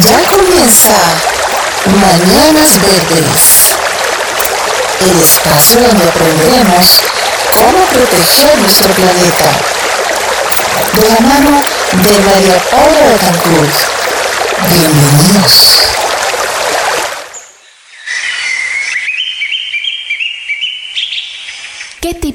Ya comienza Mañanas Verdes, el espacio donde aprenderemos cómo proteger nuestro planeta. De la mano de María Paula Betancourt. Bienvenidos. ¿Qué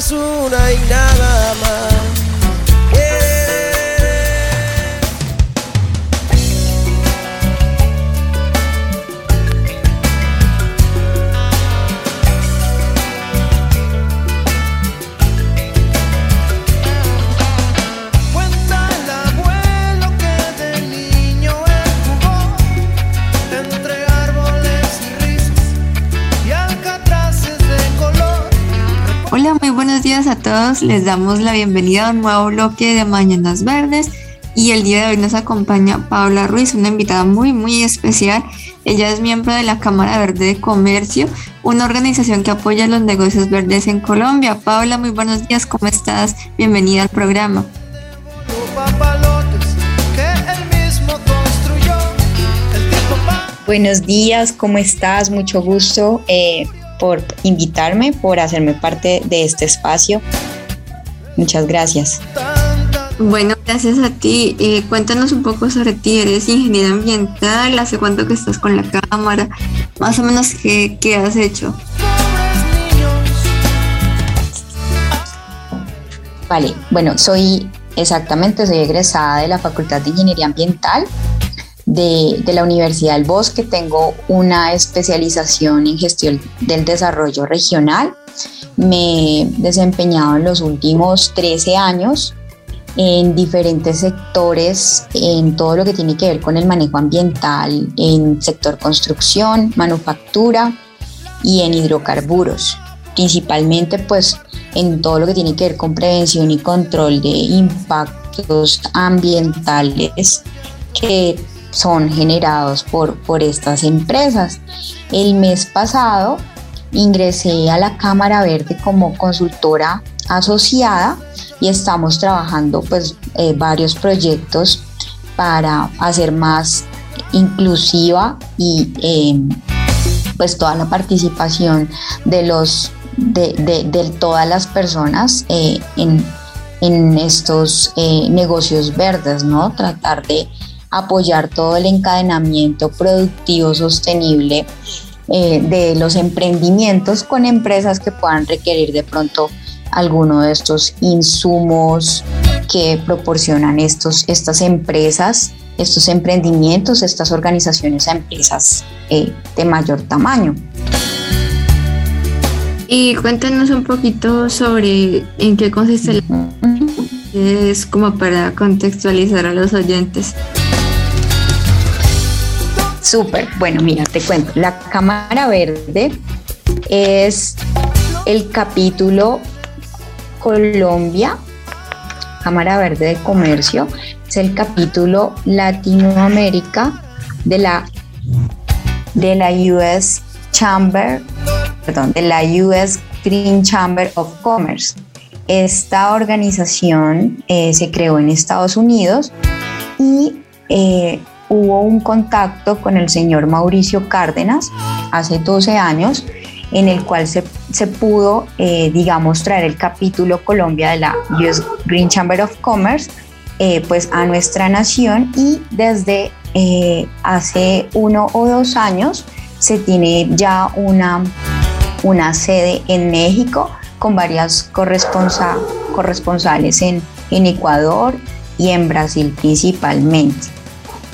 Es una y nada más. Días a todos. Les damos la bienvenida a un nuevo bloque de Mañanas Verdes. Y el día de hoy nos acompaña Paula Ruiz, una invitada muy, muy especial. Ella es miembro de la Cámara Verde de Comercio, una organización que apoya los negocios verdes en Colombia. Paula, muy buenos días, ¿cómo estás? Bienvenida al programa. Buenos días, ¿cómo estás? Mucho gusto eh, por invitarme, por hacerme parte de este espacio. Muchas gracias. Bueno, gracias a ti. Eh, cuéntanos un poco sobre ti. Eres ingeniera ambiental, ¿hace cuánto que estás con la Cámara? Más o menos, ¿qué, qué has hecho? Vale, bueno, soy exactamente, soy egresada de la Facultad de Ingeniería Ambiental de, la Universidad del Bosque. Tengo una especialización en gestión del desarrollo regional. Me he desempeñado en los últimos 13 años en diferentes sectores, en todo lo que tiene que ver con el manejo ambiental, en sector construcción, manufactura y en hidrocarburos. Principalmente pues en todo lo que tiene que ver con prevención y control de impactos ambientales que son generados por, por estas empresas. El mes pasado ingresé a la Cámara Verde como consultora asociada y estamos trabajando pues eh, varios proyectos para hacer más inclusiva y eh, pues toda la participación de los de, de- de todas las personas eh, en, en estos eh, negocios verdes, ¿no? Tratar de apoyar todo el encadenamiento productivo sostenible eh, de los emprendimientos con empresas que puedan requerir de pronto alguno de estos insumos que proporcionan estos, estas empresas, estos emprendimientos, estas organizaciones a empresas eh, de mayor tamaño. Y cuéntanos un poquito sobre en qué consiste la es como para contextualizar a los oyentes. Súper, bueno, mira, te cuento. La Cámara Verde es el capítulo Colombia, Cámara Verde de Comercio, es el capítulo Latinoamérica de la, de la US Chamber, perdón, de la US Green Chamber of Commerce. Esta organización eh, se creó en Estados Unidos y eh, hubo un contacto con el señor Mauricio Cárdenas hace 12 años en el cual se, se pudo, eh, digamos, traer el capítulo Colombia de la US Green Chamber of Commerce eh, pues a nuestra nación y desde eh, hace uno o dos años se tiene ya una, una sede en México con varias corresponsa- corresponsales en, en Ecuador y en Brasil principalmente.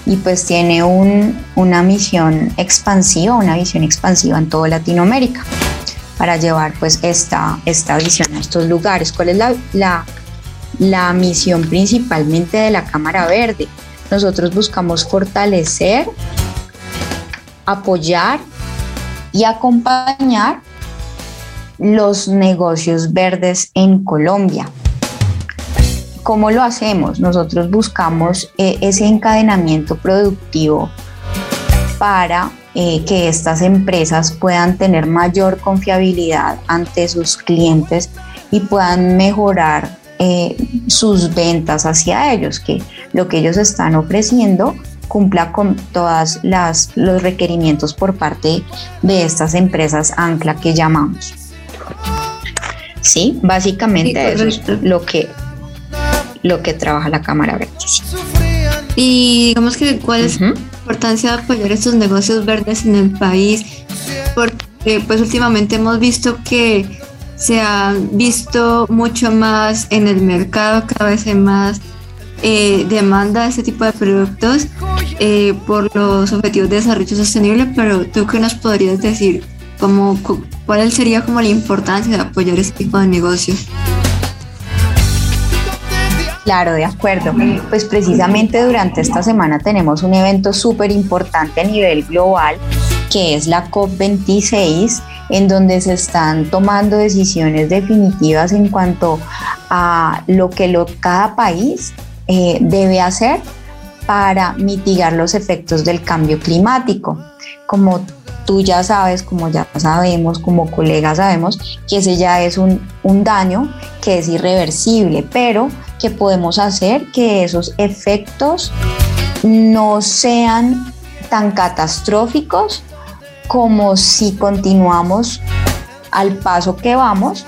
Y pues tiene una misión expansiva, una visión expansiva en toda Latinoamérica para llevar pues esta, esta visión a estos lugares. ¿Cuál es la, la, la misión principalmente de la Cámara Verde? Nosotros buscamos fortalecer, apoyar y acompañar los negocios verdes en Colombia. ¿Cómo lo hacemos? Nosotros buscamos eh, ese encadenamiento productivo para eh, que estas empresas puedan tener mayor confiabilidad ante sus clientes y puedan mejorar eh, sus ventas hacia ellos, que lo que ellos están ofreciendo cumpla con todos los requerimientos por parte de estas empresas ancla que llamamos. Sí, básicamente eso es lo que, lo que trabaja la Cámara Verde. Y digamos que cuál es la importancia de apoyar estos negocios verdes en el país, porque pues últimamente hemos visto que se ha visto mucho más en el mercado, cada vez hay más eh, demanda de este tipo de productos eh, por los objetivos de desarrollo sostenible, pero tú qué nos podrías decir, como, cuál sería como la importancia de apoyar este tipo de negocios. Claro, de acuerdo. Pues precisamente durante esta semana tenemos un evento súper importante a nivel global, que es la COP26, en donde se están tomando decisiones definitivas en cuanto a lo que cada país eh, debe hacer para mitigar los efectos del cambio climático. Como tú ya sabes, como ya sabemos, como colegas sabemos, que ese ya es un, un daño que es irreversible, pero que podemos hacer que esos efectos no sean tan catastróficos como si continuamos al paso que vamos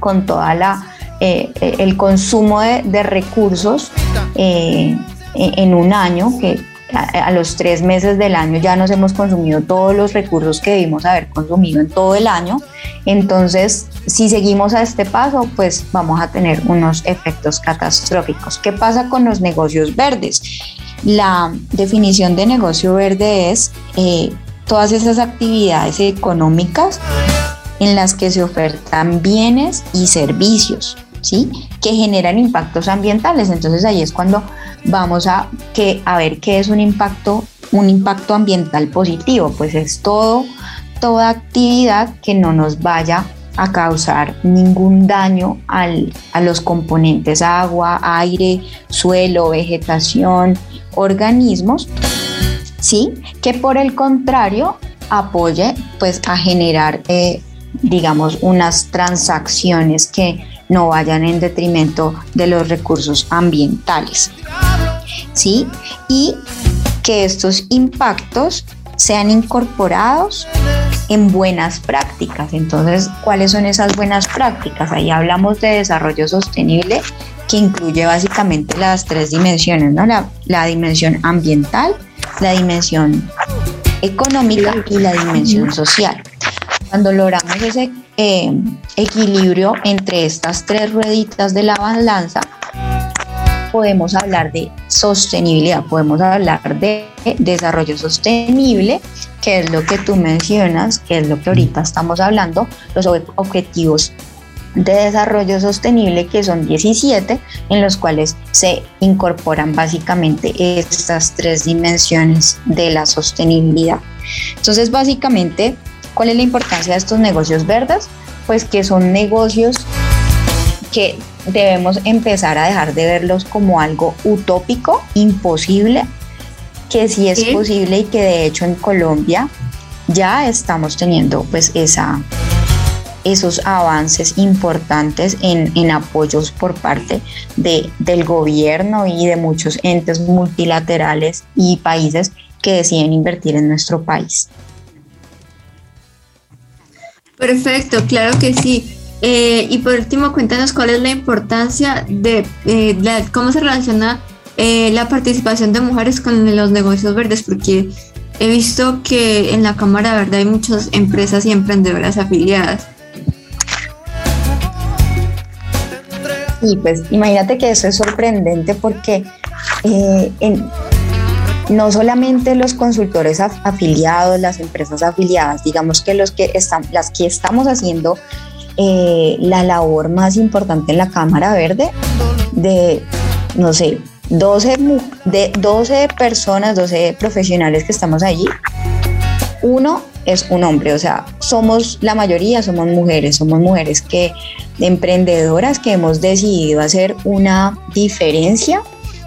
con toda la eh, eh, el consumo de, recursos eh, en un año, que a, los tres meses del año ya nos hemos consumido todos los recursos que debimos haber consumido en todo el año. Entonces, si seguimos a este paso, pues vamos a tener unos efectos catastróficos. ¿Qué pasa con los negocios verdes? La definición de negocio verde es todas esas actividades económicas en las que se ofertan bienes y servicios ¿sí? que generan impactos ambientales. Entonces ahí es cuando vamos a, que, a ver qué es un impacto, un impacto ambiental positivo. Pues es todo, toda actividad que no nos vaya a causar ningún daño al, a los componentes agua, aire, suelo, vegetación, organismos, ¿sí? que por el contrario apoye pues a generar eh, digamos unas transacciones que no vayan en detrimento de los recursos ambientales. ¿Sí? Y que estos impactos sean incorporados en buenas prácticas. Entonces, ¿cuáles son esas buenas prácticas? Ahí hablamos de desarrollo sostenible que incluye básicamente las tres dimensiones, ¿no? La, la dimensión ambiental, la dimensión económica y la dimensión social. Cuando logramos ese eh, equilibrio entre estas tres rueditas de la balanza, podemos hablar de sostenibilidad, podemos hablar de desarrollo sostenible, que es lo que tú mencionas, que es lo que ahorita estamos hablando, los objetivos de desarrollo sostenible, que son 17, en los cuales se incorporan básicamente estas tres dimensiones de la sostenibilidad. Entonces, básicamente, ¿Cuál es la importancia de estos negocios verdes? Pues que son negocios que debemos empezar a dejar de verlos como algo utópico, imposible, que sí es posible y que de hecho en Colombia ya estamos teniendo pues esa, esos avances importantes en, en apoyos por parte de, del gobierno y de muchos entes multilaterales y países que deciden invertir en nuestro país. Perfecto, claro que sí. Eh, y por último, cuéntanos cuál es la importancia de eh, cómo se relaciona eh, la participación de mujeres con los negocios verdes, porque he visto que en la Cámara Verde hay muchas empresas y emprendedoras afiliadas. Sí, pues imagínate que eso es sorprendente porque eh, no solamente los consultores afiliados, las empresas afiliadas, digamos que los que están, las que estamos haciendo eh, la labor más importante en la Cámara Verde, de, no sé, 12, de 12 personas, 12 profesionales que estamos allí, uno es un hombre, o sea, somos la mayoría, somos mujeres, somos mujeres que emprendedoras que hemos decidido hacer una diferencia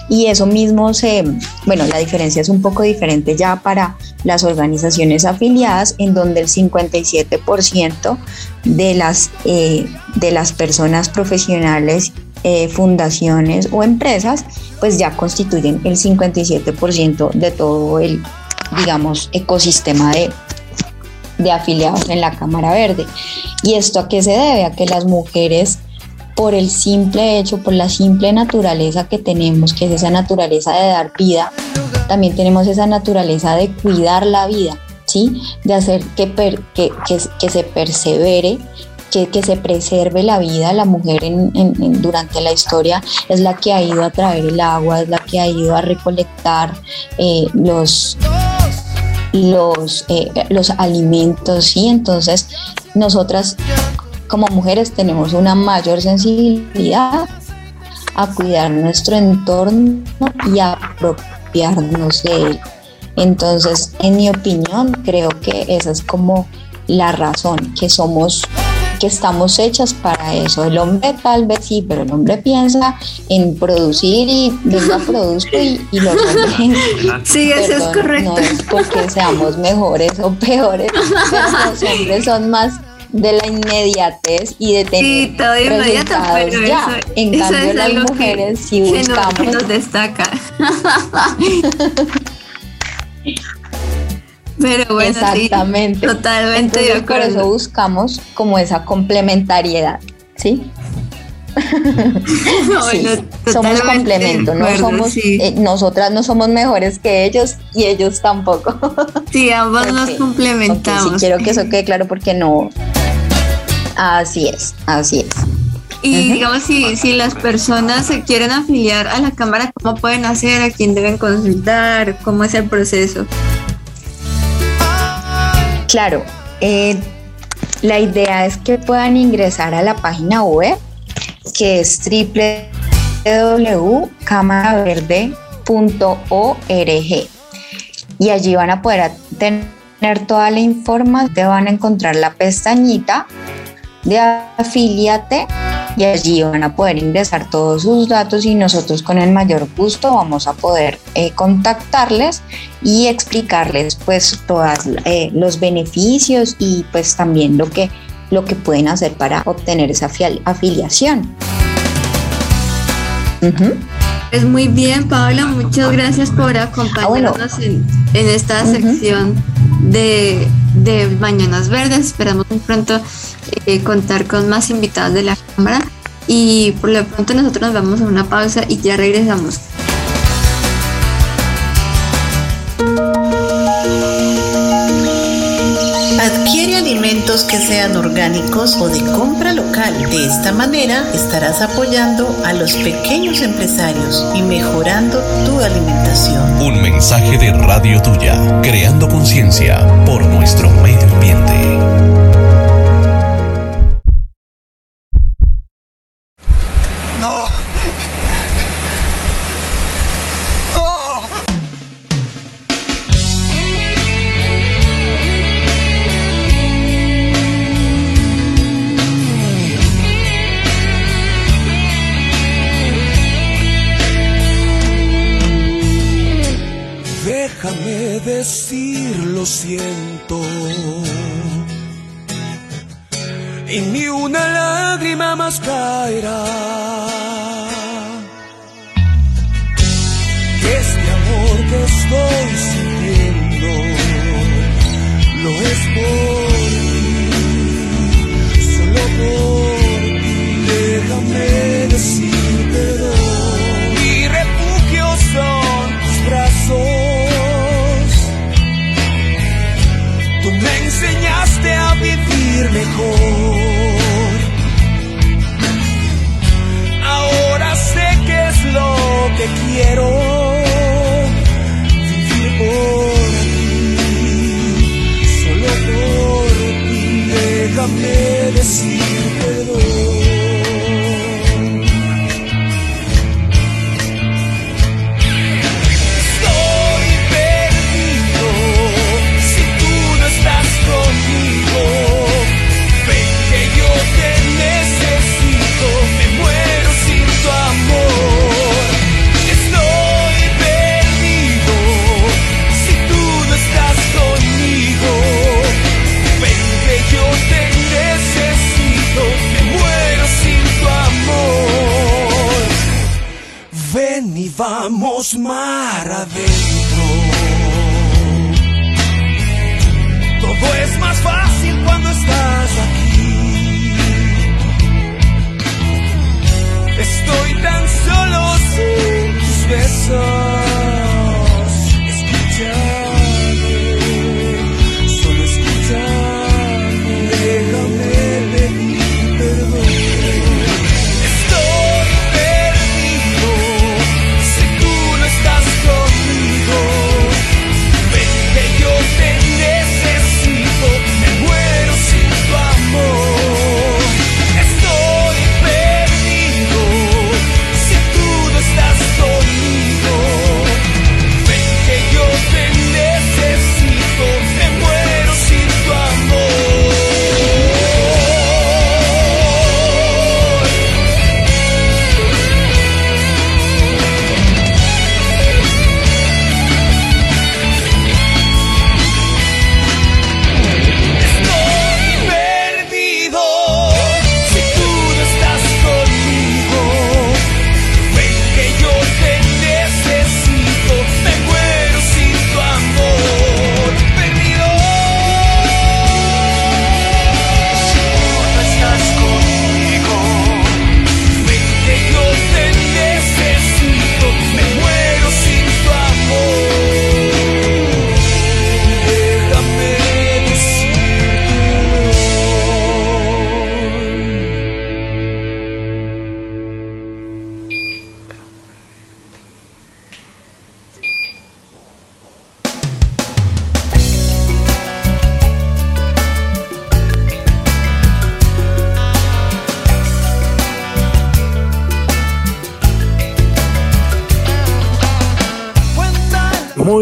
y eso mismo se, bueno, la diferencia es un poco diferente ya para las organizaciones afiliadas, en donde el 57% de las, eh, de las personas profesionales, eh, fundaciones o empresas, pues ya constituyen el 57% de todo el, digamos, ecosistema de, de afiliados en la Cámara Verde. ¿Y esto a qué se debe? A que las mujeres, por el simple hecho, por la simple naturaleza que tenemos, que es esa naturaleza de dar vida, también tenemos esa naturaleza de cuidar la vida, ¿sí? De hacer que, que, que, se persevere, que, que, se preserve la vida. La mujer durante la historia es la que ha ido a traer el agua, es la que ha ido a recolectar eh, los los, eh, los alimentos, y entonces nosotras como mujeres tenemos una mayor sensibilidad a cuidar nuestro entorno y a apropiarnos de él. Entonces, en mi opinión, creo que esa es como la razón, que somos que estamos hechas para eso. El hombre tal vez sí, pero el hombre piensa en producir y venga, produzco y, y los hombres. Sí, eso es correcto. No es porque seamos mejores o peores, pero los hombres son más de la inmediatez y de tener sí, todo inmediato, pero ya. Eso, en eso cambio, es las mujeres sí buscamos. Que nos destaca. Pero bueno, Exactamente. totalmente de acuerdo. Por eso buscamos como esa complementariedad, ¿sí? sí, somos complemento, no somos, eh, nosotras no somos mejores que ellos y ellos tampoco. Sí, ambos nos complementamos. sí, quiero que eso quede claro porque no. Así es, así es. Y digamos, si, si las personas se quieren afiliar a la Cámara, ¿cómo pueden hacer? ¿A quién deben consultar? ¿Cómo es el proceso? Claro, eh, la idea es que puedan ingresar a la página web que es www.cámaraverde.org y allí van a poder tener toda la información, van a encontrar la pestañita de afiliate y allí van a poder ingresar todos sus datos y nosotros con el mayor gusto vamos a poder eh, contactarles y explicarles pues todos eh, los beneficios y pues también lo que, lo que pueden hacer para obtener esa afiliación. Es muy bien, Paula, muchas gracias por acompañarnos ah, en, esta sección de, de Mañanas Verdes. Esperamos muy pronto eh, contar con más invitados de la Cámara. Y por lo pronto nosotros nos vamos a una pausa y ya regresamos. Adquiere alimentos que sean orgánicos o de compra local. De esta manera estarás apoyando a los pequeños empresarios y mejorando tu alimentación. Un mensaje de Radio Tuya, creando conciencia por nuestro medio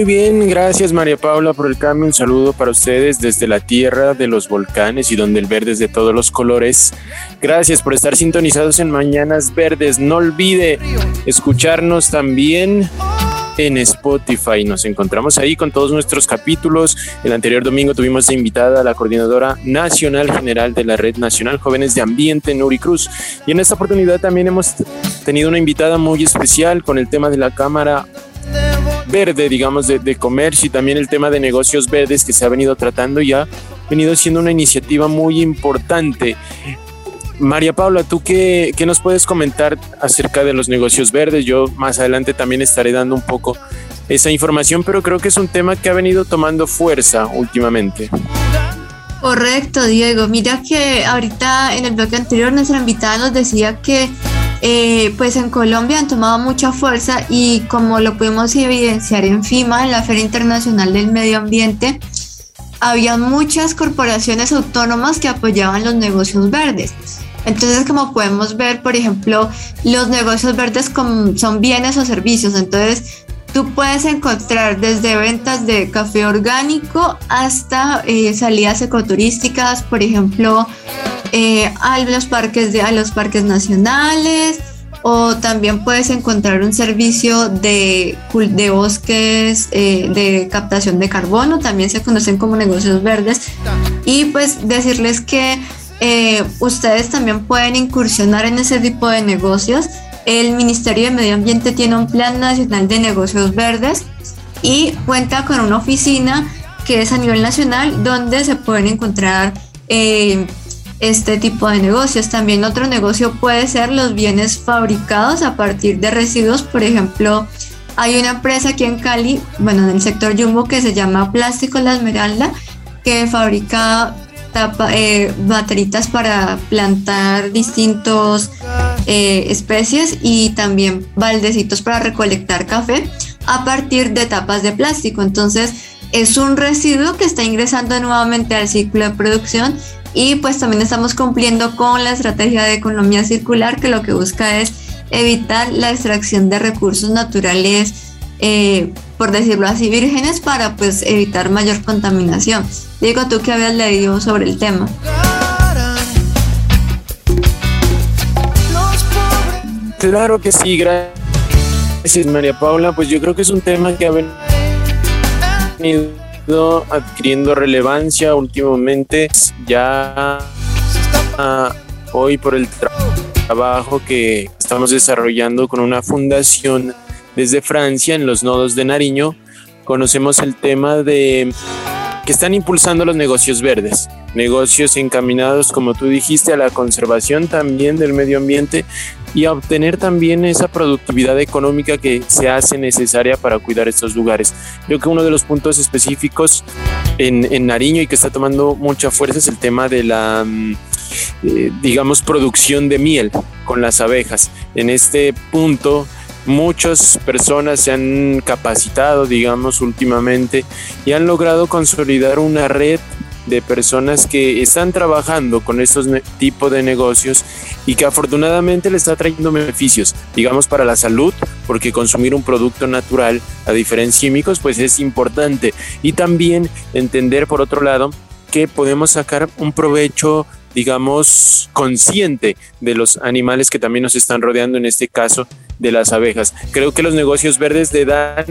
Muy bien, gracias María Paula por el cambio. Un saludo para ustedes desde la tierra de los volcanes y donde el verde es de todos los colores. Gracias por estar sintonizados en Mañanas Verdes. No olvide escucharnos también en Spotify. Nos encontramos ahí con todos nuestros capítulos. El anterior domingo tuvimos invitada a la coordinadora nacional general de la Red Nacional Jóvenes de Ambiente, Nuri Cruz. Y en esta oportunidad también hemos tenido una invitada muy especial con el tema de la Cámara verde, digamos, de, comercio y también el tema de negocios verdes que se ha venido tratando y ha venido siendo una iniciativa muy importante. María Paula, ¿tú qué, qué, nos puedes comentar acerca de los negocios verdes? Yo más adelante también estaré dando un poco esa información, pero creo que es un tema que ha venido tomando fuerza últimamente. Correcto, Diego. Mira que ahorita en el bloque anterior nuestra invitada nos decía que eh, pues en Colombia han tomado mucha fuerza y como lo pudimos evidenciar en FIMA, en la Feria Internacional del Medio Ambiente, había muchas corporaciones autónomas que apoyaban los negocios verdes. Entonces, como podemos ver, por ejemplo, los negocios verdes son bienes o servicios. Entonces, tú puedes encontrar desde ventas de café orgánico hasta eh, salidas ecoturísticas, por ejemplo, eh, a los parques de a los parques nacionales o también puedes encontrar un servicio de, de bosques eh, de captación de carbono, también se conocen como negocios verdes y pues decirles que eh, ustedes también pueden incursionar en ese tipo de negocios. El Ministerio de Medio Ambiente tiene un Plan Nacional de Negocios Verdes y cuenta con una oficina que es a nivel nacional donde se pueden encontrar este tipo de negocios. También otro negocio puede ser los bienes fabricados a partir de residuos. Por ejemplo, hay una empresa aquí en Cali, bueno, en el sector Jumbo, que se llama Plástico La Esmeralda, que fabrica tapa, eh, bateritas para plantar distintos eh, especies y también baldecitos para recolectar café a partir de tapas de plástico. Entonces, es un residuo que está ingresando nuevamente al ciclo de producción y pues también estamos cumpliendo con la estrategia de economía circular que lo que busca es evitar la extracción de recursos naturales, eh, por decirlo así, vírgenes para pues evitar mayor contaminación. Diego, tú que habías leído sobre el tema. Claro que sí, gracias María Paula. Pues yo creo que es un tema que ha venido adquiriendo relevancia últimamente ya hoy por el trabajo que estamos desarrollando con una fundación desde Francia, en los nodos de Nariño, conocemos el tema de que están impulsando los negocios verdes, negocios encaminados, como tú dijiste, a la conservación también del medio ambiente y a obtener también esa productividad económica que se hace necesaria para cuidar estos lugares. Creo que uno de los puntos específicos en, en Nariño y que está tomando mucha fuerza es el tema de la, mm, eh, digamos, producción de miel con las abejas. En este punto muchas personas se han capacitado, digamos, últimamente y han logrado consolidar una red de personas que están trabajando con estos tipos de negocios y que afortunadamente le está trayendo beneficios, digamos, para la salud, porque consumir un producto natural a diferencia químicos, pues es importante. Y también entender, por otro lado, que podemos sacar un provecho digamos, consciente de los animales que también nos están rodeando, en este caso de las abejas. Creo que los negocios verdes le dan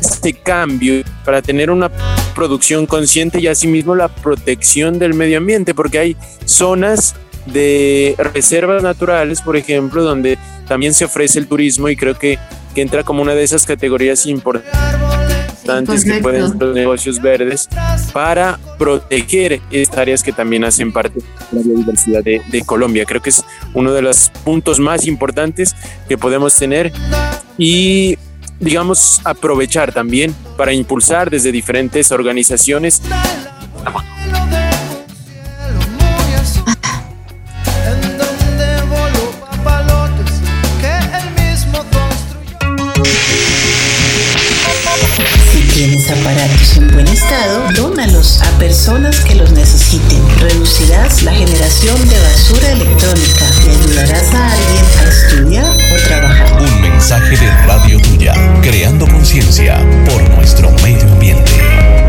este cambio para tener una producción consciente y asimismo la protección del medio ambiente, porque hay zonas de reservas naturales, por ejemplo, donde también se ofrece el turismo y creo que, que entra como una de esas categorías importantes que pueden ser los negocios verdes para proteger estas áreas que también hacen parte de la biodiversidad de, de Colombia. Creo que es uno de los puntos más importantes que podemos tener y digamos, aprovechar también para impulsar desde diferentes organizaciones. Aparatos en buen estado, dónalos a personas que los necesiten. Reducirás la generación de basura electrónica y ayudarás a alguien a estudiar o trabajar. Un mensaje de Radio Tuya, creando conciencia por nuestro medio ambiente.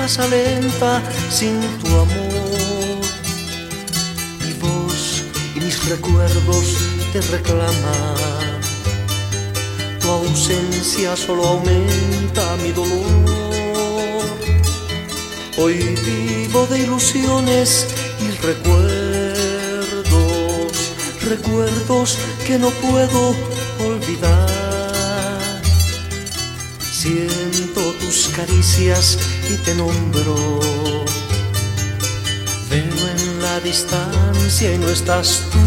Pasa lenta sin tu amor. Mi voz y mis recuerdos te reclaman. Tu ausencia solo aumenta mi dolor. Hoy vivo de ilusiones y recuerdos, recuerdos que no puedo olvidar. Siento tus caricias y te nombro. Veo en la distancia y no estás tú.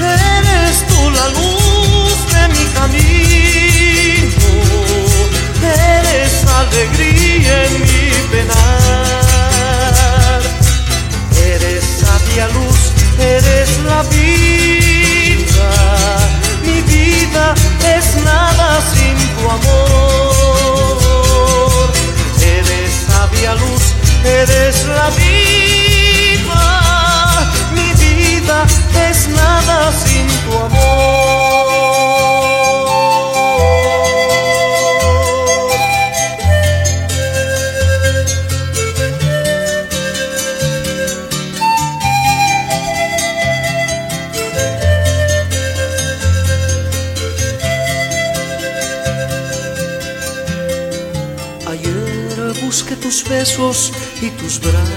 Eres tú la luz de mi camino, eres alegría en mi penar, eres sabia luz, eres la vida, mi es nada sin tu amor, eres sabia luz, eres la vida, mi vida es nada sin tu amor. Besos y tus brazos,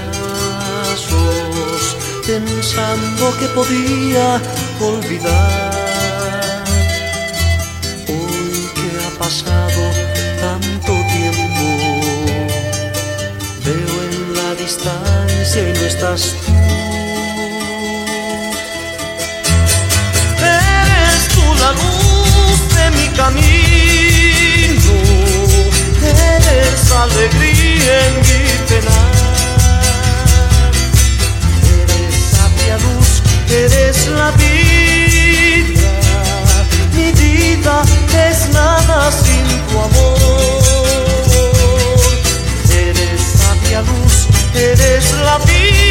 pensando que podía olvidar. Hoy que ha pasado tanto tiempo, veo en la distancia y no estás tú. Eres tú la luz camino, eres alegría en mi penar. Eres sabia luz, eres la vida, mi vida es nada sin tu amor. Eres sabia luz, eres la vida,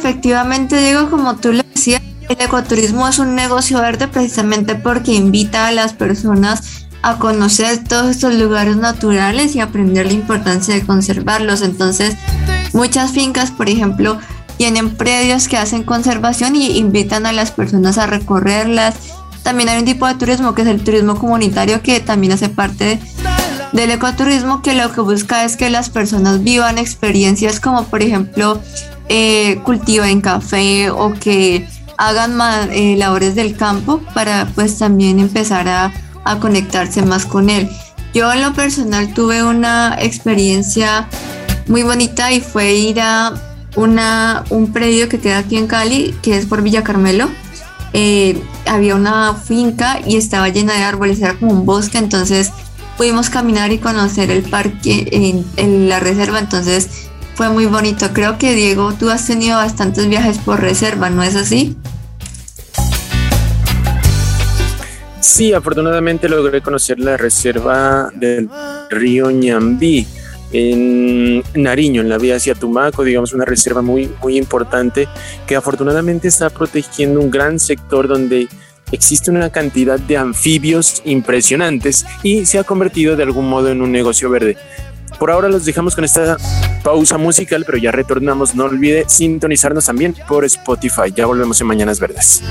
efectivamente, Diego, como tú lo decías, el ecoturismo es un negocio verde precisamente porque invita a las personas a conocer todos estos lugares naturales y aprender la importancia de conservarlos. Entonces, muchas fincas, por ejemplo, tienen predios que hacen conservación y invitan a las personas a recorrerlas. También hay un tipo de turismo que es el turismo comunitario que también hace parte del ecoturismo que lo que busca es que las personas vivan experiencias como por ejemplo eh, cultiven café o que hagan ma- eh, labores del campo para pues también empezar a, a conectarse más con él. Yo en lo personal tuve una experiencia muy bonita y fue ir a una, un predio que queda aquí en Cali, que es por Villa Carmelo. Eh, había una finca y estaba llena de árboles, era como un bosque, entonces pudimos caminar y conocer el parque en la reserva, entonces fue muy bonito. Creo que Diego, tú has tenido bastantes viajes por reserva, ¿no es así? Sí, afortunadamente logré conocer la reserva del río Ñambí en Nariño, en la vía hacia Tumaco, digamos una reserva muy, muy importante que afortunadamente está protegiendo un gran sector donde existe una cantidad de anfibios impresionantes y se ha convertido de algún modo en un negocio verde. Por ahora los dejamos con esta pausa musical, pero ya retornamos. No olvide sintonizarnos también por Spotify. Ya volvemos en Mañanas Verdes.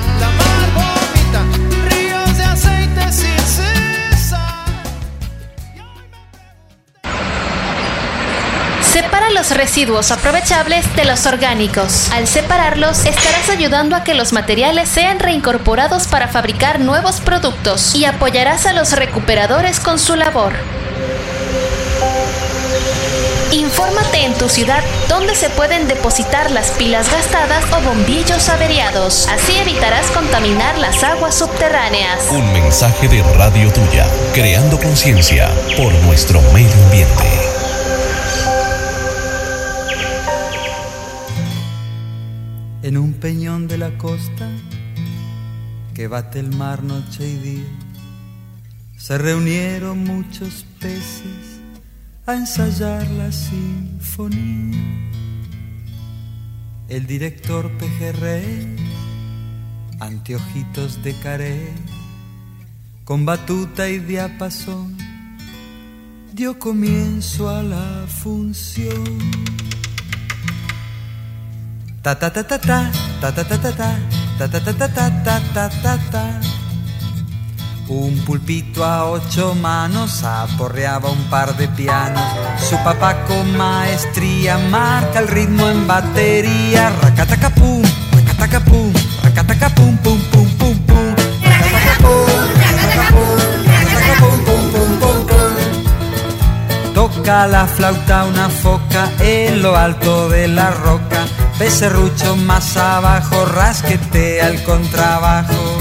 Separa los residuos aprovechables de los orgánicos. Al separarlos, estarás ayudando a que los materiales sean reincorporados para fabricar nuevos productos y apoyarás a los recuperadores con su labor. Infórmate en tu ciudad dónde se pueden depositar las pilas gastadas o bombillos averiados. Así evitarás contaminar las aguas subterráneas. Un mensaje de Radio Tuya, creando conciencia por nuestro medio ambiente. en un peñón de la costa que bate el mar noche y día. Se reunieron muchos peces a ensayar la sinfonía. El director pejerrey, anteojitos de carey, con batuta y diapasón, dio comienzo a la función. Ta ta ta ta ta ta ta ta ta ta ta ta ta ta ta ta ta Un pulpito a ocho manos aporreaba un par de pianos. Su papá con maestría marca el ritmo en batería. Racatacapum, racatacapum, racatacapum, pum pum pum pum. Toca la flauta una foca en lo alto de la roca. Becerrucho más abajo, rasquetea el contrabajo.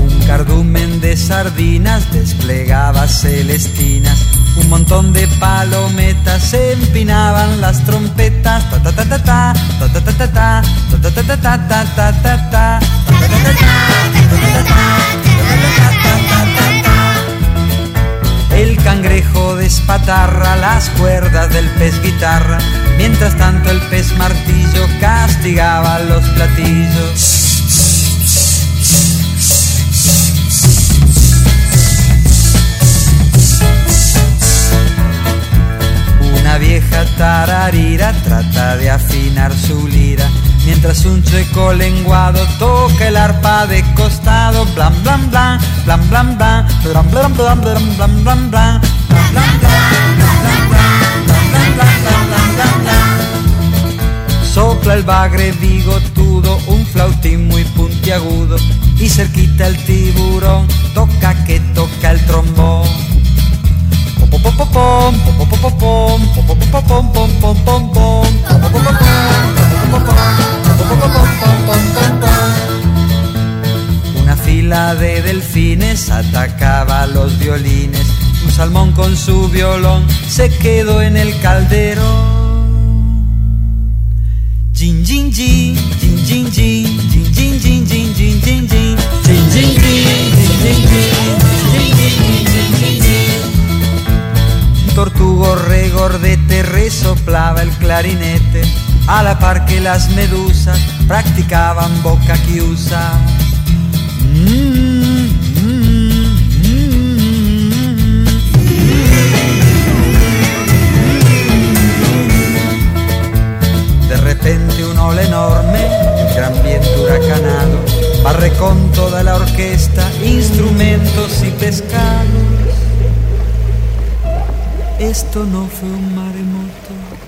Un cardumen de sardinas desplegaba celestinas. Un montón de palometas se empinaban las trompetas. Ta despatarra las cuerdas del pez guitarra, mientras tanto el pez martillo castigaba los platillos. Una vieja tararira trata de afinar su lira Mientras un chueco lenguado toca el arpa de costado, blan blan blan, blan blan blan, blan blan blan, blan blan blan, blan blan Sopla el bagre bigotudo, un flautín muy puntiagudo y cerquita el tiburón, toca que toca el trombón. Una fila de delfines atacaba los violines. Un salmón con su violón se quedó en el caldero. Jin jin jin, tortugo regordete resoplaba el clarinete a la par que las medusas practicaban boca chiusa. De repente un ola enorme, gran viento huracanado, barre con toda la orquesta, instrumentos y pescados. Esto no fue un maremoto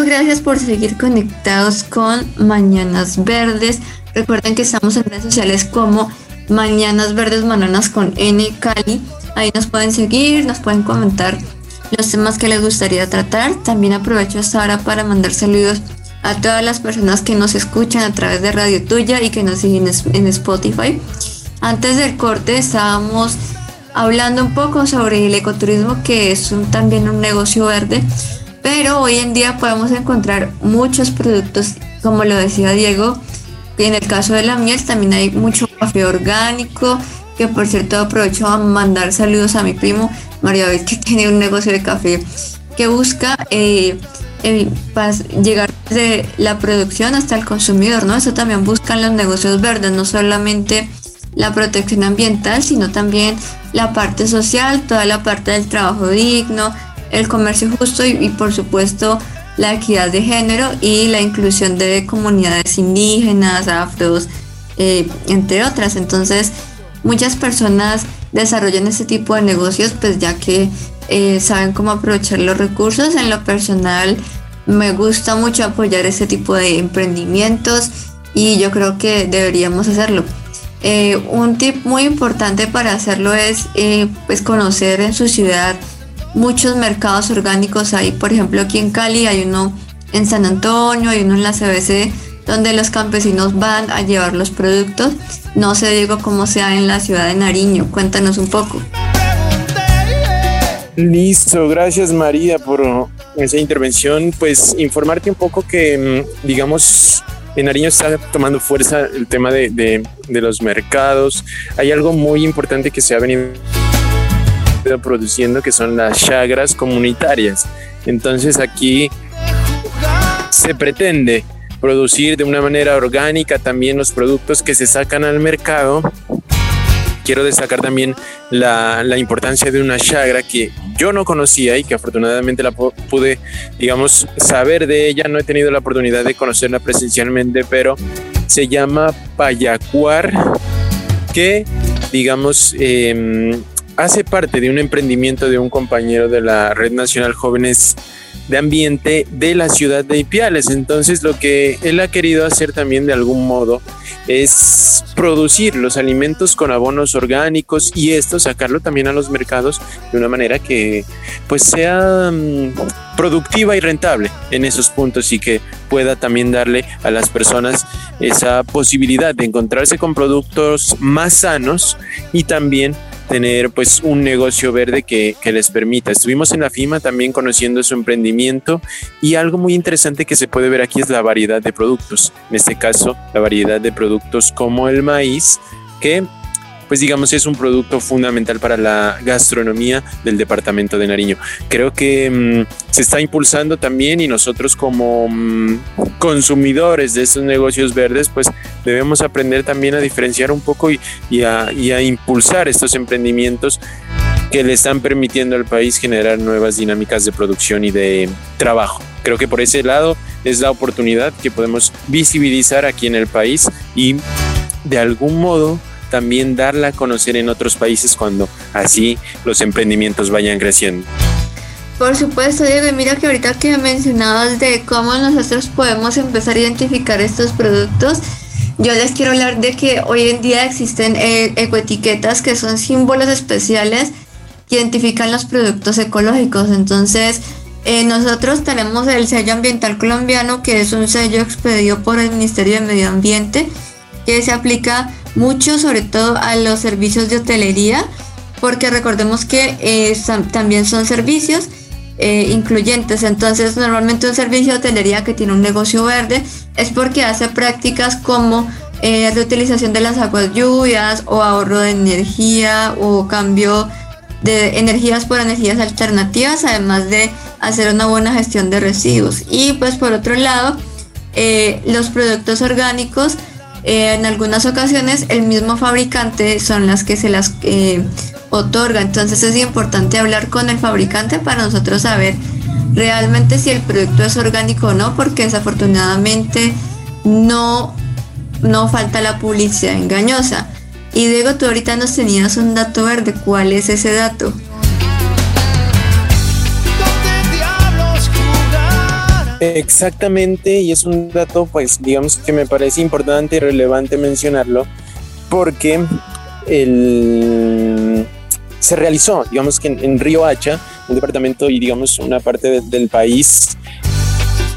Muchas gracias por seguir conectados con Mañanas Verdes. Recuerden que estamos en redes sociales como Mañanas Verdes Manonas con N Cali. Ahí nos pueden seguir, nos pueden comentar los temas que les gustaría tratar. También aprovecho esta hora para mandar saludos a todas las personas que nos escuchan a través de Radio Tuya y que nos siguen en Spotify. Antes del corte estábamos hablando un poco sobre el ecoturismo que es también un negocio verde, pero hoy en día podemos encontrar muchos productos, como lo decía Diego, en el caso de la miel también hay mucho café orgánico, que por cierto aprovecho a mandar saludos a mi primo María Abel, que tiene un negocio de café que busca eh, llegar desde la producción hasta el consumidor, ¿no? Eso también buscan los negocios verdes, no solamente la protección ambiental, sino también la parte social, toda la parte del trabajo digno, el comercio justo y, por supuesto la equidad de género y la inclusión de comunidades indígenas, afros, eh, entre otras. Entonces, muchas personas desarrollan este tipo de negocios pues ya que eh, saben cómo aprovechar los recursos. En lo personal, me gusta mucho apoyar este tipo de emprendimientos y yo creo que deberíamos hacerlo. Eh, un tip muy importante para hacerlo es pues conocer en su ciudad muchos mercados orgánicos. Hay, por ejemplo, aquí en Cali hay uno en San Antonio, hay uno en la CBC, donde los campesinos van a llevar los productos. No sé, digo, cómo sea en la ciudad de Nariño. Cuéntanos un poco. Listo, gracias María por esa intervención. Pues informarte un poco que, mm, digamos, en Nariño está tomando fuerza el tema de, de, de los mercados. Hay algo muy importante que se ha venido produciendo que son las chagras comunitarias. Entonces aquí se pretende producir de una manera orgánica también los productos que se sacan al mercado. Quiero destacar también la, la importancia de una chagra que yo no conocía y que afortunadamente la pude, digamos, saber de ella. No he tenido la oportunidad de conocerla presencialmente, pero se llama Payacuar, que, digamos, eh, hace parte de un emprendimiento de un compañero de la Red Nacional Jóvenes de Ambiente de la ciudad de Ipiales. Entonces lo que él ha querido hacer también de algún modo es producir los alimentos con abonos orgánicos y esto sacarlo también a los mercados de una manera que pues sea mm, productiva y rentable en esos puntos y que pueda también darle a las personas esa posibilidad de encontrarse con productos más sanos y también tener pues un negocio verde que, les permita. Estuvimos en la FIMA también conociendo su emprendimiento y algo muy interesante que se puede ver aquí es la variedad de productos. En este caso, la variedad de productos como el maíz, que pues digamos es un producto fundamental para la gastronomía del departamento de Nariño. Creo que mm, se está impulsando también y nosotros como mm, consumidores de estos negocios verdes, pues debemos aprender también a diferenciar un poco y, y, a, y a impulsar estos emprendimientos que le están permitiendo al país generar nuevas dinámicas de producción y de trabajo. Creo que por ese lado es la oportunidad que podemos visibilizar aquí en el país y de algún modo también darla a conocer en otros países cuando así los emprendimientos vayan creciendo. Por supuesto, Diego, mira que ahorita que mencionabas de cómo nosotros podemos empezar a identificar estos productos, yo les quiero hablar de que hoy en día existen eh, ecoetiquetas que son símbolos especiales que identifican los productos ecológicos. Entonces, eh, nosotros tenemos el sello ambiental colombiano, que es un sello expedido por el Ministerio de Medio Ambiente, que se aplica mucho sobre todo a los servicios de hotelería, porque recordemos que eh, también son servicios eh, incluyentes. Entonces, normalmente un servicio de hotelería que tiene un negocio verde es porque hace prácticas como eh, reutilización de las aguas lluvias o ahorro de energía o cambio de energías por energías alternativas, además de hacer una buena gestión de residuos. Y pues por otro lado, los productos orgánicos eh, en algunas ocasiones el mismo fabricante son las que se las eh, otorga. Entonces es importante hablar con el fabricante para nosotros saber realmente si el producto es orgánico o no, porque desafortunadamente no, no falta la publicidad engañosa. Y Diego, tú ahorita nos tenías un dato verde. ¿Cuál es ese dato? Exactamente, y es un dato, pues, digamos que me parece importante y relevante mencionarlo, porque el, se realizó, digamos que en, Río Hacha, un departamento y, digamos, una parte del país,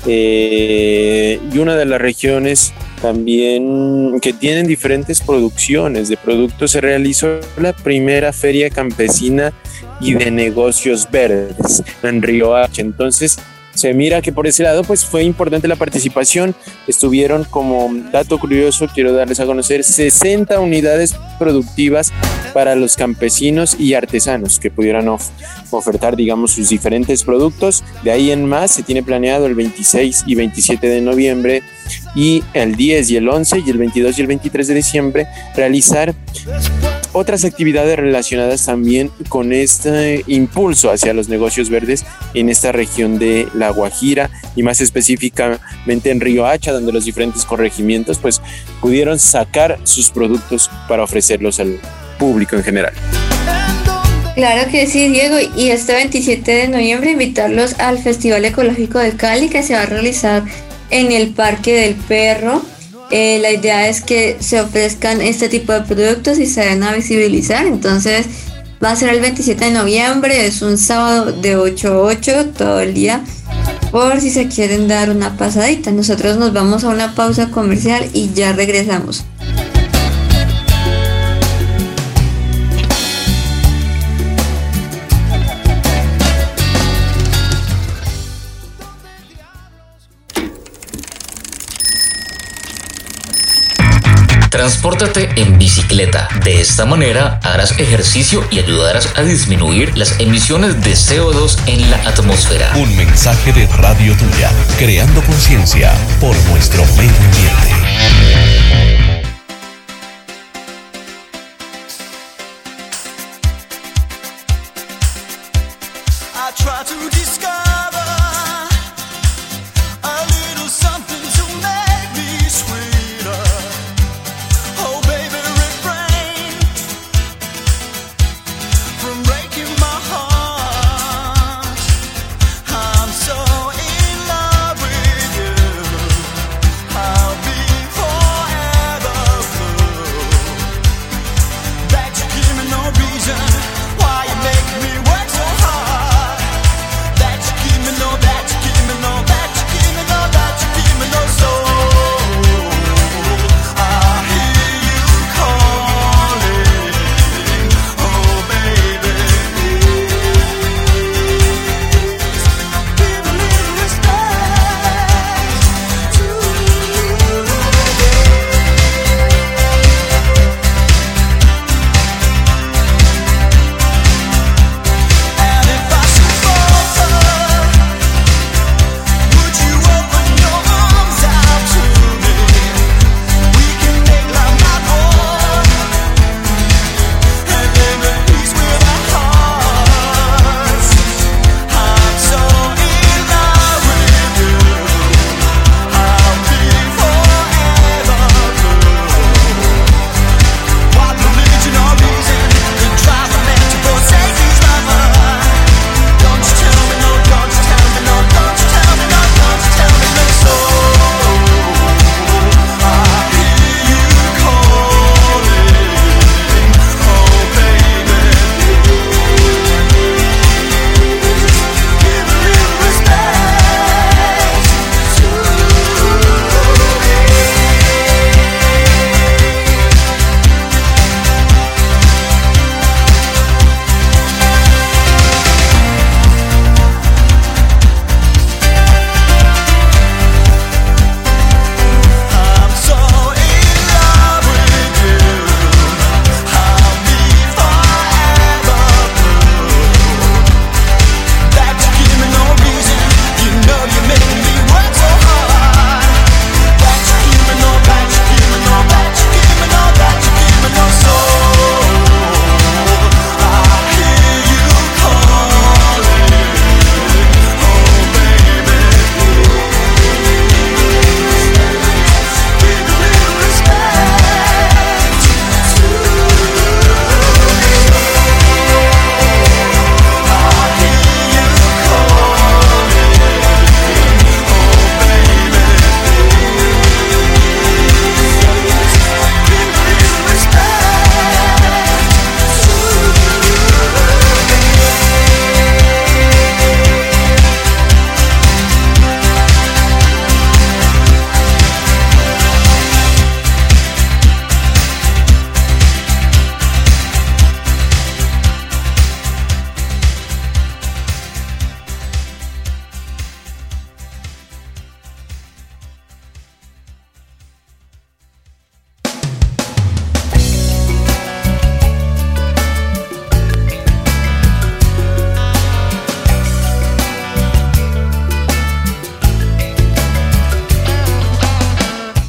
eh, y una de las regiones también que tienen diferentes producciones de productos, se realizó la primera feria campesina y de negocios verdes en Río Hacha. Entonces, se mira que por ese lado pues fue importante la participación. Estuvieron como dato curioso, quiero darles a conocer 60 unidades productivas para los campesinos y artesanos que pudieran ofertar digamos sus diferentes productos. De ahí en más se tiene planeado el 26 y 27 de noviembre y el 10 y el 11 y el 22 y el 23 de diciembre realizar otras actividades relacionadas también con este impulso hacia los negocios verdes en esta región de La Guajira y más específicamente en Río Hacha, donde los diferentes corregimientos pues pudieron sacar sus productos para ofrecerlos al público en general. Claro que sí, Diego. Y este 27 de noviembre invitarlos al Festival Ecológico de Cali que se va a realizar en el Parque del Perro eh, la idea es que se ofrezcan este tipo de productos y se den a visibilizar. Entonces va a ser el 27 de noviembre, es un sábado de 8 a 8 todo el día. Por si se quieren dar una pasadita. Nosotros nos vamos a una pausa comercial y ya regresamos. Transpórtate en bicicleta. De esta manera harás ejercicio y ayudarás a disminuir las emisiones de CO2 en la atmósfera. Un mensaje de Radio Tuya, creando conciencia por nuestro medio ambiente.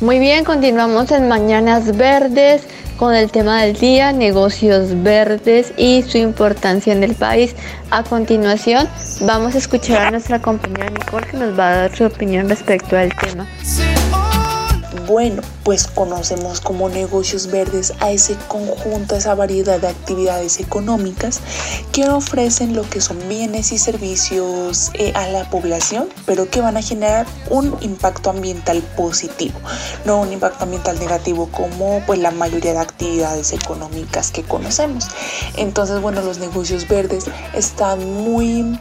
Muy bien, continuamos en Mañanas Verdes con el tema del día, negocios verdes y su importancia en el país. A continuación, vamos a escuchar a nuestra compañera Nicole que nos va a dar su opinión respecto al tema. Bueno, pues conocemos como negocios verdes a ese conjunto, a esa variedad de actividades económicas que ofrecen lo que son bienes y servicios eh, a la población, pero que van a generar un impacto ambiental positivo, no un impacto ambiental negativo como pues la mayoría de actividades económicas que conocemos. Entonces, bueno, los negocios verdes están muy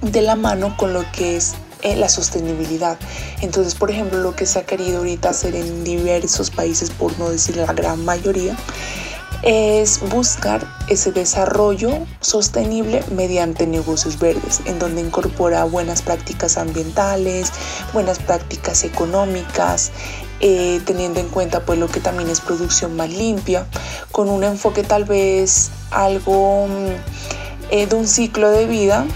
de la mano con lo que es eh, la sostenibilidad. Entonces, por ejemplo, lo que se ha querido ahorita hacer en diversos países, por no decir la gran mayoría, es buscar ese desarrollo sostenible mediante negocios verdes, en donde incorpora buenas prácticas ambientales, buenas prácticas económicas, eh, teniendo en cuenta pues lo que también es producción más limpia, con un enfoque tal vez algo mm, eh, de un ciclo de vida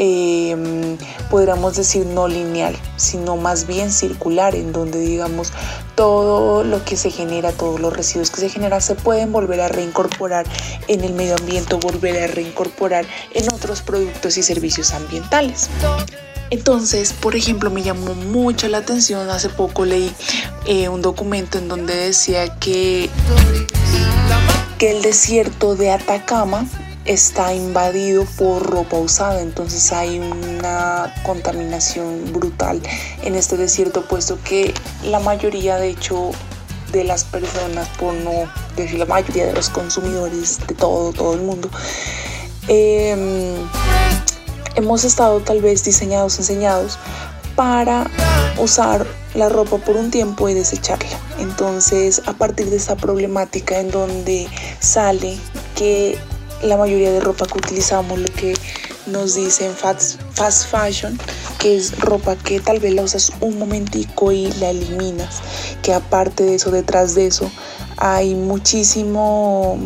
eh, podríamos decir no lineal, sino más bien circular, en donde digamos todo lo que se genera, todos los residuos que se generan se pueden volver a reincorporar en el medio ambiente volver a reincorporar en otros productos y servicios ambientales. Entonces, por ejemplo, me llamó mucho la atención, hace poco leí eh, un documento en donde decía que, que el desierto de Atacama está invadido por ropa usada, entonces hay una contaminación brutal en este desierto, puesto que la mayoría, de hecho, de las personas, por no decir la mayoría de los consumidores de todo, todo el mundo, em, hemos estado tal vez diseñados, enseñados para usar la ropa por un tiempo y desecharla. Entonces, a partir de esta problemática en donde sale que la mayoría de ropa que utilizamos, lo que nos dicen fast, fashion, que es ropa que tal vez la usas un momentico y la eliminas, que aparte de eso, detrás de eso, hay muchísimo,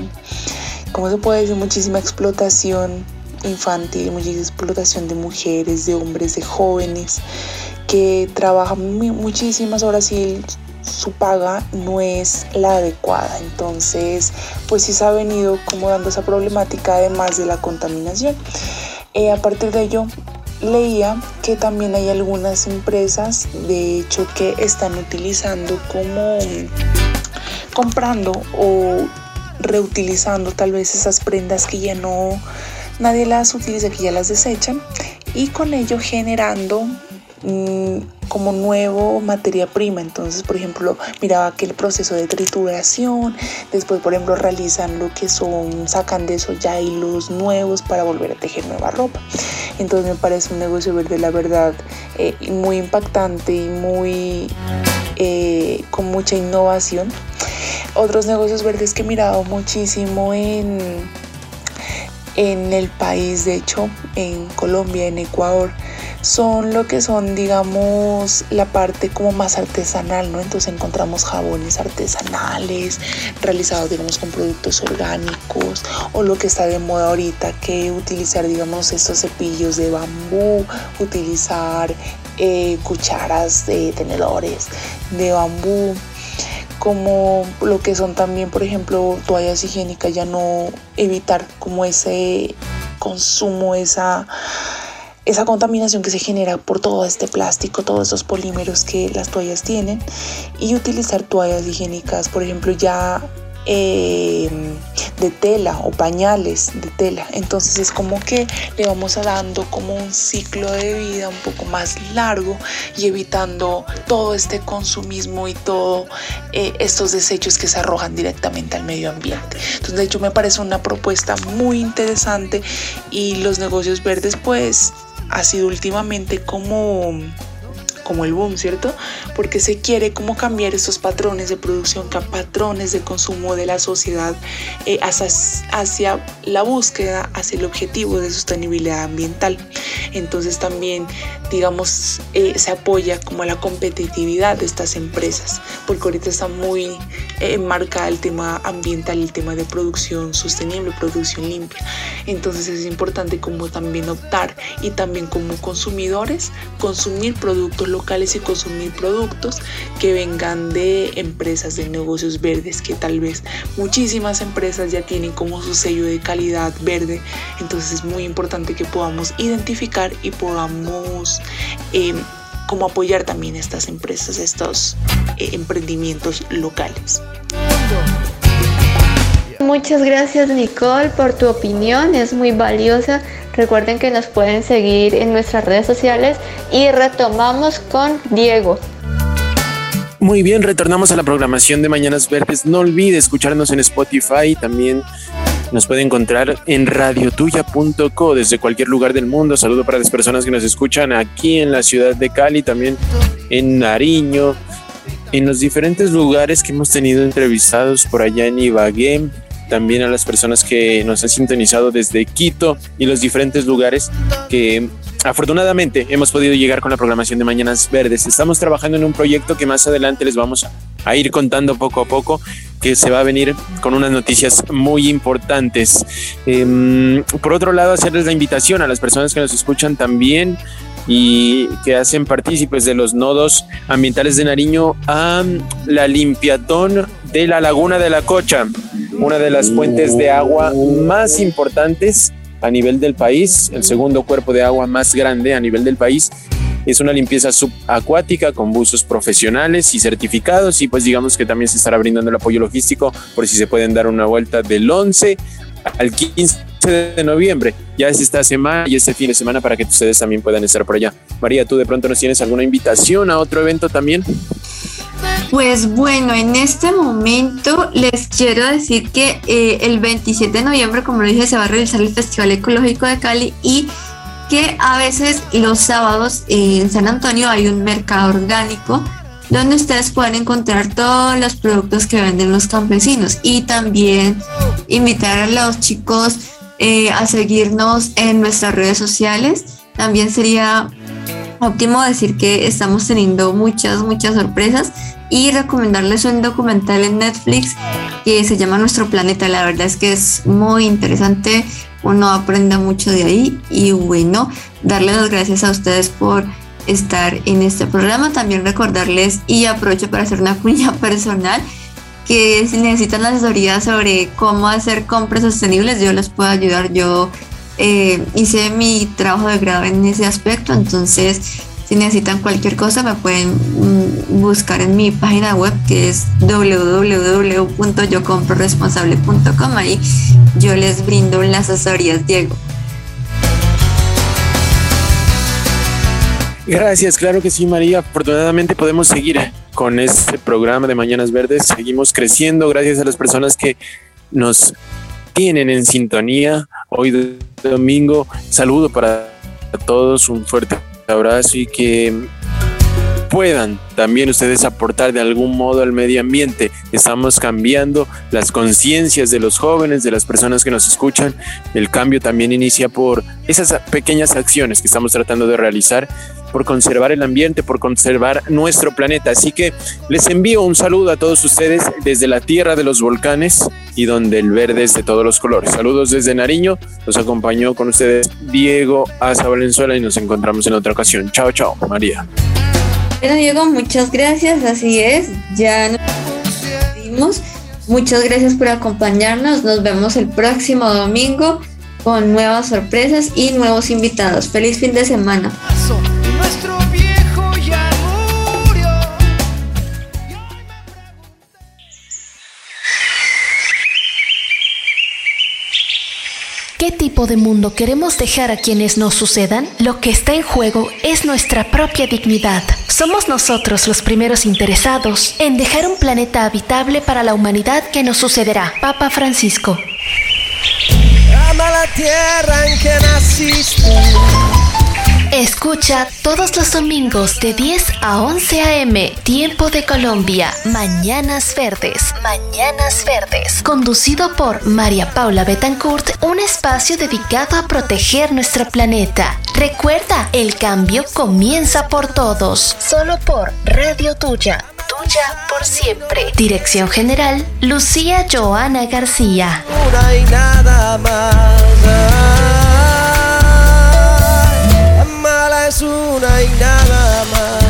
¿cómo se puede decir? Muchísima explotación infantil, muchísima explotación de mujeres, de hombres, de jóvenes, que trabajan muchísimas horas y su paga no es la adecuada. Entonces, pues sí se ha venido como dando esa problemática además de la contaminación. Eh, a partir de ello, leía que también hay algunas empresas, de hecho, que están utilizando como comprando o reutilizando tal vez esas prendas que ya no nadie las utiliza, que ya las desechan y con ello generando como nuevo materia prima. Entonces, por ejemplo, miraba que el proceso de trituración, después, por ejemplo, realizan lo que son, sacan de eso ya hilos nuevos para volver a tejer nueva ropa. Entonces me parece un negocio verde, la verdad, eh, muy impactante y muy eh, con mucha innovación. Otros negocios verdes que he mirado muchísimo en, en el país, de hecho, en Colombia, en Ecuador, son lo que son, digamos, la parte como más artesanal, ¿no? Entonces encontramos jabones artesanales realizados, digamos, con productos orgánicos o lo que está de moda ahorita, que utilizar, digamos, estos cepillos de bambú, utilizar eh, cucharas de tenedores de bambú como lo que son también, por ejemplo, toallas higiénicas, ya no evitar como ese consumo, esa esa contaminación que se genera por todo este plástico, todos esos polímeros que las toallas tienen y utilizar toallas higiénicas, por ejemplo, ya em, de tela o pañales de tela. Entonces es como que le vamos dando como un ciclo de vida un poco más largo y evitando todo este consumismo y todos eh, estos desechos que se arrojan directamente al medio ambiente. Entonces de hecho me parece una propuesta muy interesante y los negocios verdes pues ha sido últimamente como como el boom, ¿cierto? Porque se quiere como cambiar estos patrones de producción, patrones de consumo de la sociedad eh, hacia, hacia, la búsqueda, hacia el objetivo de sostenibilidad ambiental. Entonces también, digamos, eh, se apoya como la competitividad de estas empresas, porque ahorita está muy eh, el tema ambiental, el tema de producción sostenible, producción limpia. Entonces es importante como también optar y también como consumidores consumir productos locales y consumir productos que vengan de empresas de negocios verdes que tal vez muchísimas empresas ya tienen como su sello de calidad verde. Entonces es muy importante que podamos identificar y podamos em, como apoyar también estas empresas, estos eh, emprendimientos locales. Muchas gracias Nicole por tu opinión, es muy valiosa. Recuerden que nos pueden seguir en nuestras redes sociales y retomamos con Diego. Muy bien, retornamos a la programación de Mañanas Verdes. No olvide escucharnos en Spotify. También nos puede encontrar en radiotuya.co desde cualquier lugar del mundo. Saludo para las personas que nos escuchan aquí en la ciudad de Cali, también en Nariño, en los diferentes lugares que hemos tenido entrevistados por allá en Ibagué, también a las personas que nos han sintonizado desde Quito y los diferentes lugares que afortunadamente hemos podido llegar con la programación de Mañanas Verdes. Estamos trabajando en un proyecto que más adelante les vamos a ir contando poco a poco, que se va a venir con unas noticias muy importantes. Em, por otro lado, hacerles la invitación a las personas que nos escuchan también y que hacen partícipes de los nodos ambientales de Nariño a la limpiatón de la Laguna de la Cocha, una de las fuentes de agua más importantes a nivel del país, el segundo cuerpo de agua más grande a nivel del país. Es una limpieza subacuática con buzos profesionales y certificados y pues digamos que también se estará brindando el apoyo logístico por si se pueden dar una vuelta del 11 al 15 de noviembre. Ya es esta semana y este fin de semana para que ustedes también puedan estar por allá. María, ¿tú de pronto nos tienes alguna invitación a otro evento también? Pues bueno, en este momento les quiero decir que eh, el 27 de noviembre, como lo dije, se va a realizar el Festival Ecológico de Cali y que a veces los sábados en San Antonio hay un mercado orgánico donde ustedes pueden encontrar todos los productos que venden los campesinos y también invitar a los chicos eh, a seguirnos en nuestras redes sociales. También sería óptimo decir que estamos teniendo muchas, muchas sorpresas y recomendarles un documental en Netflix que se llama Nuestro Planeta. La verdad es que es muy interesante, uno aprende mucho de ahí y bueno, darles las gracias a ustedes por estar en este programa. También recordarles y aprovecho para hacer una cuña personal que si necesitan asesoría sobre cómo hacer compras sostenibles, yo les puedo ayudar. Yo eh, hice mi trabajo de grado en ese aspecto, entonces si necesitan cualquier cosa me pueden mm, buscar en mi página web que es www.yocomproresponsable.com. Ahí yo les brindo las asesorías, Diego. Gracias, claro que sí, María. Afortunadamente podemos seguir con este programa de Mañanas Verdes. Seguimos creciendo gracias a las personas que nos tienen en sintonía. Hoy domingo, saludo para todos, un fuerte abrazo y que puedan también ustedes aportar de algún modo al medio ambiente. Estamos cambiando las conciencias de los jóvenes, de las personas que nos escuchan. El cambio también inicia por esas pequeñas acciones que estamos tratando de realizar por conservar el ambiente, por conservar nuestro planeta. Así que les envío un saludo a todos ustedes desde la tierra de los volcanes y donde el verde es de todos los colores. Saludos desde Nariño. Nos acompañó con ustedes Diego Asa Valenzuela y nos encontramos en otra ocasión. Chao, chao, María. Bueno, Diego, muchas gracias. Así es, ya nos vimos. Muchas gracias por acompañarnos. Nos vemos el próximo domingo con nuevas sorpresas y nuevos invitados. Feliz fin de semana. ¿Qué tipo de mundo queremos dejar a quienes nos sucedan? Lo que está en juego es nuestra propia dignidad. Somos nosotros los primeros interesados en dejar un planeta habitable para la humanidad que nos sucederá. Papa Francisco. Ama la tierra en que naciste. Escucha todos los domingos de 10 a 11 a.m. Tiempo de Colombia. Mañanas Verdes. Mañanas Verdes. Conducido por María Paula Betancourt, un espacio dedicado a proteger nuestro planeta. Recuerda, el cambio comienza por todos. Solo por Radio Tuya tuya por siempre. Dirección General, Lucía Joana García. Una y nada más. Ay, mala es una y nada más.